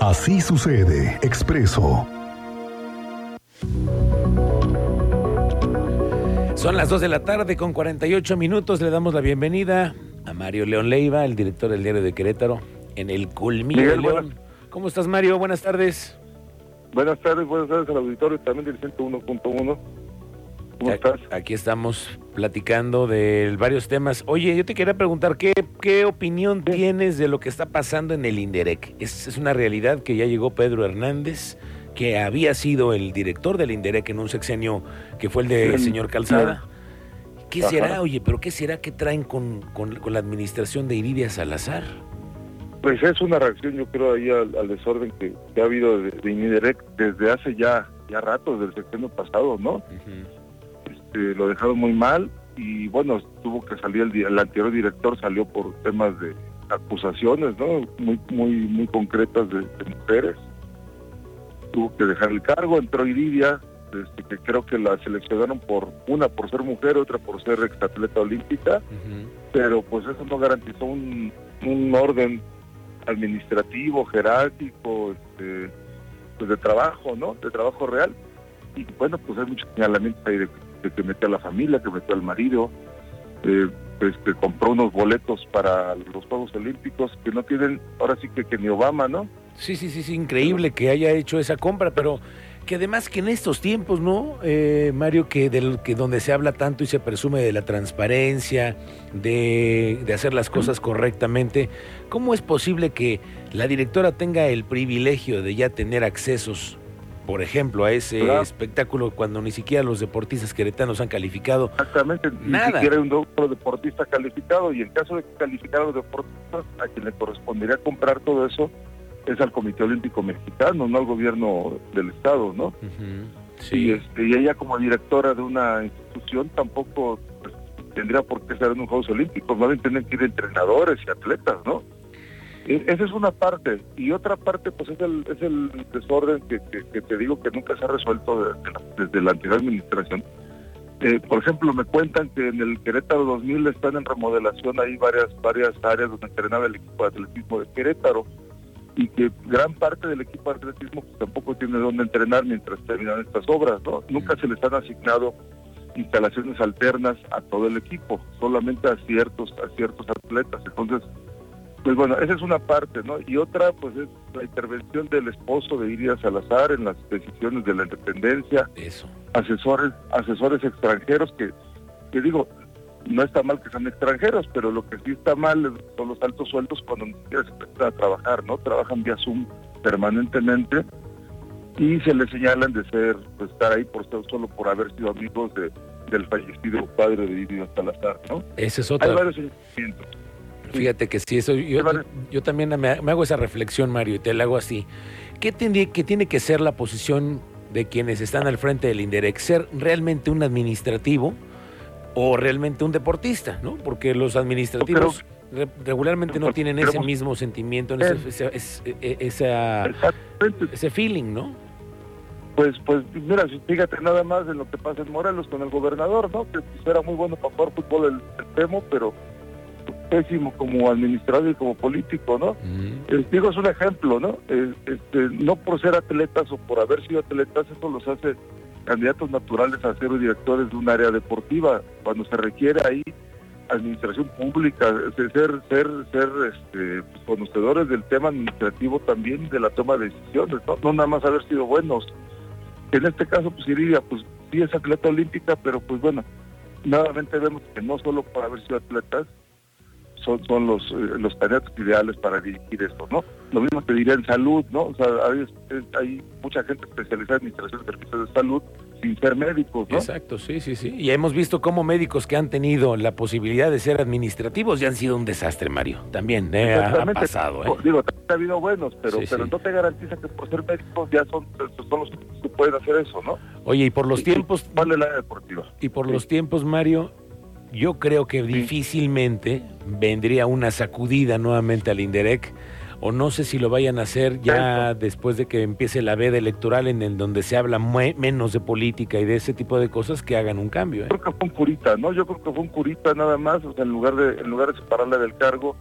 Así sucede, expreso. Son las 2 de la tarde con 48 minutos. Le damos la bienvenida a Mario León Leiva, el director del diario de Querétaro, en el Colmillo de León. buenas. ¿Cómo estás, Mario? Buenas tardes. Buenas tardes, buenas tardes al auditorio también del 101.1. ¿Cómo A- estás? Aquí estamos platicando de varios temas. Oye, yo te quería preguntar, ¿qué, qué opinión tienes de lo que está pasando en el INDEREC? ¿Es, es una realidad que ya llegó Pedro Hernández, que había sido el director del INDEREC en un sexenio que fue el del Sí. señor Calzada? ¿Qué Ajá. será, oye, pero qué será que traen con, con- con la administración de Iridia Salazar? Pues es una reacción, yo creo, ahí al, al desorden que, que ha habido de, de Iniderec desde hace ya, ya rato, desde el sexenio pasado, ¿no? Este, lo dejaron muy mal y bueno, tuvo que salir el, di- el anterior director, salió por temas de acusaciones, ¿no? Muy, muy, muy concretas de, de mujeres. Tuvo que dejar el cargo, entró Iridia, este, que creo que la seleccionaron por una por ser mujer, otra por ser exatleta olímpica. Pero pues eso no garantizó un, un orden administrativo, jerárquico, este, pues de trabajo, ¿no? De trabajo real. Y bueno, pues hay muchos señalamientos ahí de, de que metió a la familia, que metió al marido, eh, pues que compró unos boletos para los Juegos Olímpicos que no tienen, ahora sí que, que ni Obama, ¿no? Sí, sí, sí, sí, increíble que haya hecho esa compra, pero que además que en estos tiempos, ¿no, eh, Mario, que, del, que donde se habla tanto y se presume de la transparencia, de hacer las cosas correctamente, ¿cómo es posible que la directora tenga el privilegio de ya tener accesos, por ejemplo, a ese Claro. espectáculo cuando ni siquiera los deportistas queretanos han calificado? Exactamente, ni Nada. siquiera hay un deportista calificado y en caso de que calificara a los deportistas, a quien le correspondería comprar todo eso es al Comité Olímpico Mexicano, no al gobierno del Estado, ¿no? Ujú, Y, Sí, este, y ella como directora de una institución tampoco pues, tendría por qué estar en unos Juegos Olímpicos, más bien tienen que ir entrenadores y atletas, ¿no? E- Esa es una parte. Y otra parte, pues es el, es el desorden que, te digo que nunca se ha resuelto desde la anterior administración. Eh, por ejemplo, me cuentan que en el Querétaro 2000 están en remodelación ahí varias varias áreas donde entrenaba el equipo de atletismo de Querétaro y que gran parte del equipo de atletismo pues, tampoco tiene dónde entrenar mientras terminan estas obras, ¿no? Nunca se les han asignado instalaciones alternas a todo el equipo, solamente a ciertos a ciertos atletas. Entonces, pues bueno, esa es una parte, ¿no? Y otra, pues es la intervención del esposo de Iria Salazar en las decisiones de la independencia, eso. asesores asesores extranjeros que, que digo, no está mal que sean extranjeros, pero lo que sí está mal son los altos sueldos cuando ni siquiera se a trabajar, ¿no? Trabajan vía Zoom permanentemente y se les señalan de ser, pues estar ahí por ser- solo por haber sido amigos de, del fallecido padre de Iria Salazar, ¿no? Esa es Hay otra. varios señalamientos. Fíjate que sí, eso, yo, yo también me, me hago esa reflexión, Mario, y te la hago así. ¿Qué, tendría, qué tiene que ser la posición de quienes están al frente del INDEREC? ¿Ser realmente un administrativo o realmente un deportista? ¿no? Porque los administrativos re- regularmente no tienen ese mismo sentimiento, ese, ese- ese- e- esa- Exactamente. ese feeling, ¿no? Pues, pues, mira, fíjate nada más en lo que pasa en Morelos con el gobernador, ¿no? Que pues, era muy bueno para jugar fútbol el, el Temo, pero pésimo como administrador y como político, ¿no? Eh, digo, es un ejemplo, ¿no? Este, no por ser atletas o por haber sido atletas, eso los hace candidatos naturales a ser directores de un área deportiva. Cuando se requiere ahí administración pública, ser ser ser este, pues, conocedores del tema administrativo también de la toma de decisiones, ¿no? No nada más haber sido buenos. En este caso, pues Iridia, pues sí es atleta olímpica, pero pues bueno, nuevamente vemos que no solo por haber sido atletas, son, son los, eh, los candidatos ideales para dirigir esto, ¿no? Lo mismo te diría en salud, ¿no? O sea, hay, hay mucha gente especializada en administración de servicios de salud sin ser médicos, ¿no? Exacto, sí, sí, sí. Y hemos visto cómo médicos que han tenido la posibilidad de ser administrativos ya han sido un desastre, Mario. También eh, ha- pasado. ¿eh? Digo, también ha habido buenos, pero, Sí, pero sí. no te garantiza que por ser médicos ya son, son los que pueden hacer eso, ¿no? Oye, y por los tiempos, Vale la deportiva. y por Sí. los tiempos, Mario, yo creo que difícilmente vendría una sacudida nuevamente al Inderec, o no sé si lo vayan a hacer ya después de que empiece la veda electoral en el donde se habla menos de política y de ese tipo de cosas que hagan un cambio. ¿eh? Creo que fue un curita, ¿no? Yo creo que fue un curita nada más, o sea, en lugar de, en lugar de separarle del cargo,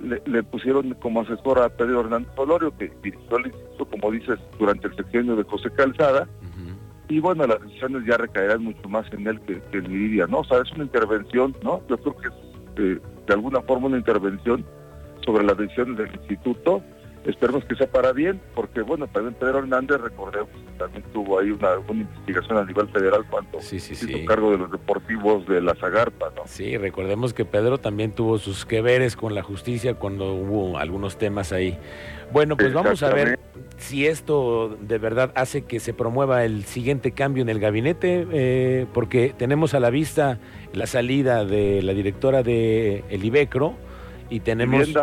le, pusieron como asesor a Pedro Hernández Solorio, que dirigió el instituto, como dices, durante el sexenio de José Calzada. Y bueno, las decisiones ya recaerán mucho más en él que, en Lidia, ¿no? O sea, es una intervención, ¿no? Yo creo que es eh, de alguna forma una intervención sobre las decisiones del instituto Esperemos que sea para bien, porque bueno, también Pedro Hernández, recordemos también tuvo ahí una, investigación a nivel federal cuando sí, sí, hizo cargo de los deportivos de la Zagarpa, ¿no? Sí, recordemos que Pedro también tuvo sus que veres con la justicia cuando hubo algunos temas ahí. Bueno, pues vamos a ver si esto de verdad hace que se promueva el siguiente cambio en el gabinete, eh, porque tenemos a la vista la salida de la directora de El Ibecro y tenemos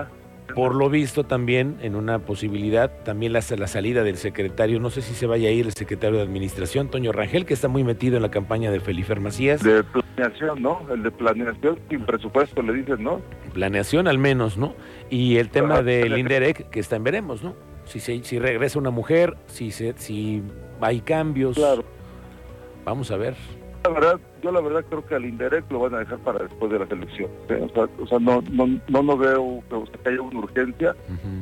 por lo visto también en una posibilidad, también la, la salida del secretario, no sé si se vaya a ir el secretario de Administración, Toño Rangel, que está muy metido en la campaña de Felipe Macías. De planeación, ¿no? El de planeación sin presupuesto, le dicen, ¿no? Planeación al menos, ¿no? Y el tema del Inderec, que está en veremos, ¿no? Si, se, si regresa una mujer, si, se, si hay cambios. Claro. Vamos a ver la verdad, yo la verdad creo que al Indirect lo van a dejar para después de la elecciones. ¿eh? O sea, no, no, no, no veo que haya una urgencia,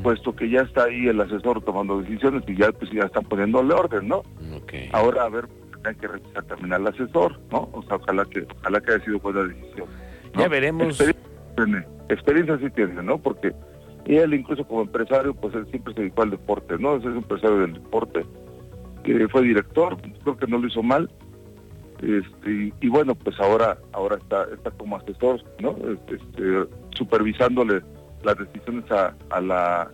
puesto que ya está ahí el asesor tomando decisiones y ya pues ya están poniéndole orden, ¿no? Ahora a ver, hay que revisar también al asesor, ¿no? O sea, ojalá que, ojalá que haya sido buena decisión. Ya veremos. Experiencia, sí tiene, ¿no? Porque él incluso como empresario, pues él siempre se dedicó al deporte, ¿no? Es un empresario del deporte, que fue director, creo que no lo hizo mal, este, y bueno, pues ahora ahora está está como asesor, ¿no? Este, supervisándole las decisiones a, a, la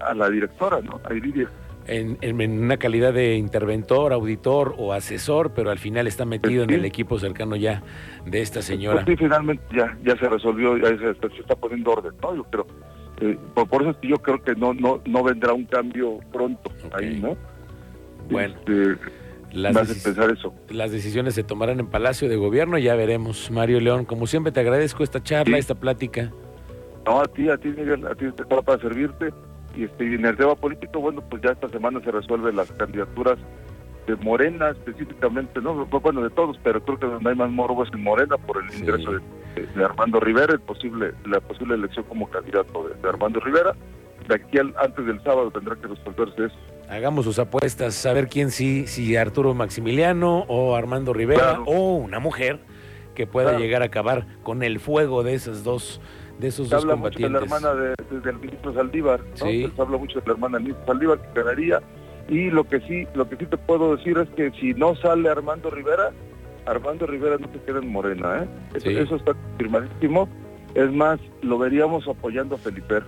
a la directora, ¿no? A Iridia. En, en, una calidad de interventor, auditor o asesor, pero al final está metido en el equipo cercano ya de esta señora. Pues sí, finalmente ya, ya se resolvió, ya se, está poniendo orden, ¿no? Yo creo. Eh, por, eso es que yo creo que no no no vendrá un cambio pronto ahí, ¿no? Bueno. Este, las, eso. las decisiones se tomarán en Palacio de Gobierno, ya veremos. Mario León, como siempre te agradezco esta charla, esta plática. No, a ti, a ti Miguel, a ti te para servirte. Y este, en el tema político, bueno, pues ya esta semana se resuelven las candidaturas de Morena específicamente, no bueno de todos, pero creo que donde hay más morbo es en Morena por el ingreso de, Armando Rivera, el posible, la posible elección como candidato de, Armando Rivera. De aquí al, antes del sábado tendrá que resolverse eso. Hagamos sus apuestas, a ver quién sí, si Arturo Maximiliano o Armando Rivera o una mujer que pueda llegar a acabar con el fuego de esos dos de esos Se dos habla Mucho de la hermana del ministro Saldívar, Se habla mucho de la hermana del ministro Saldívar que ganaría. Y lo que sí lo que sí te puedo decir es que si no sale Armando Rivera, Armando Rivera no se queda en Morena, ¿eh? Eso, eso está confirmadísimo. Es más, lo veríamos apoyando a Felipe.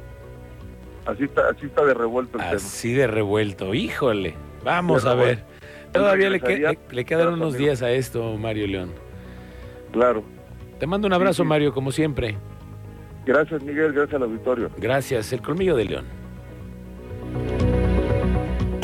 Así está, así está de revuelto el tema. Así de revuelto, híjole. Vamos a ver. Todavía le, le, quedan unos días a esto, Mario León. Claro. Te mando un abrazo, Mario, como siempre. Gracias, Miguel. Gracias al auditorio. Gracias. El colmillo de León.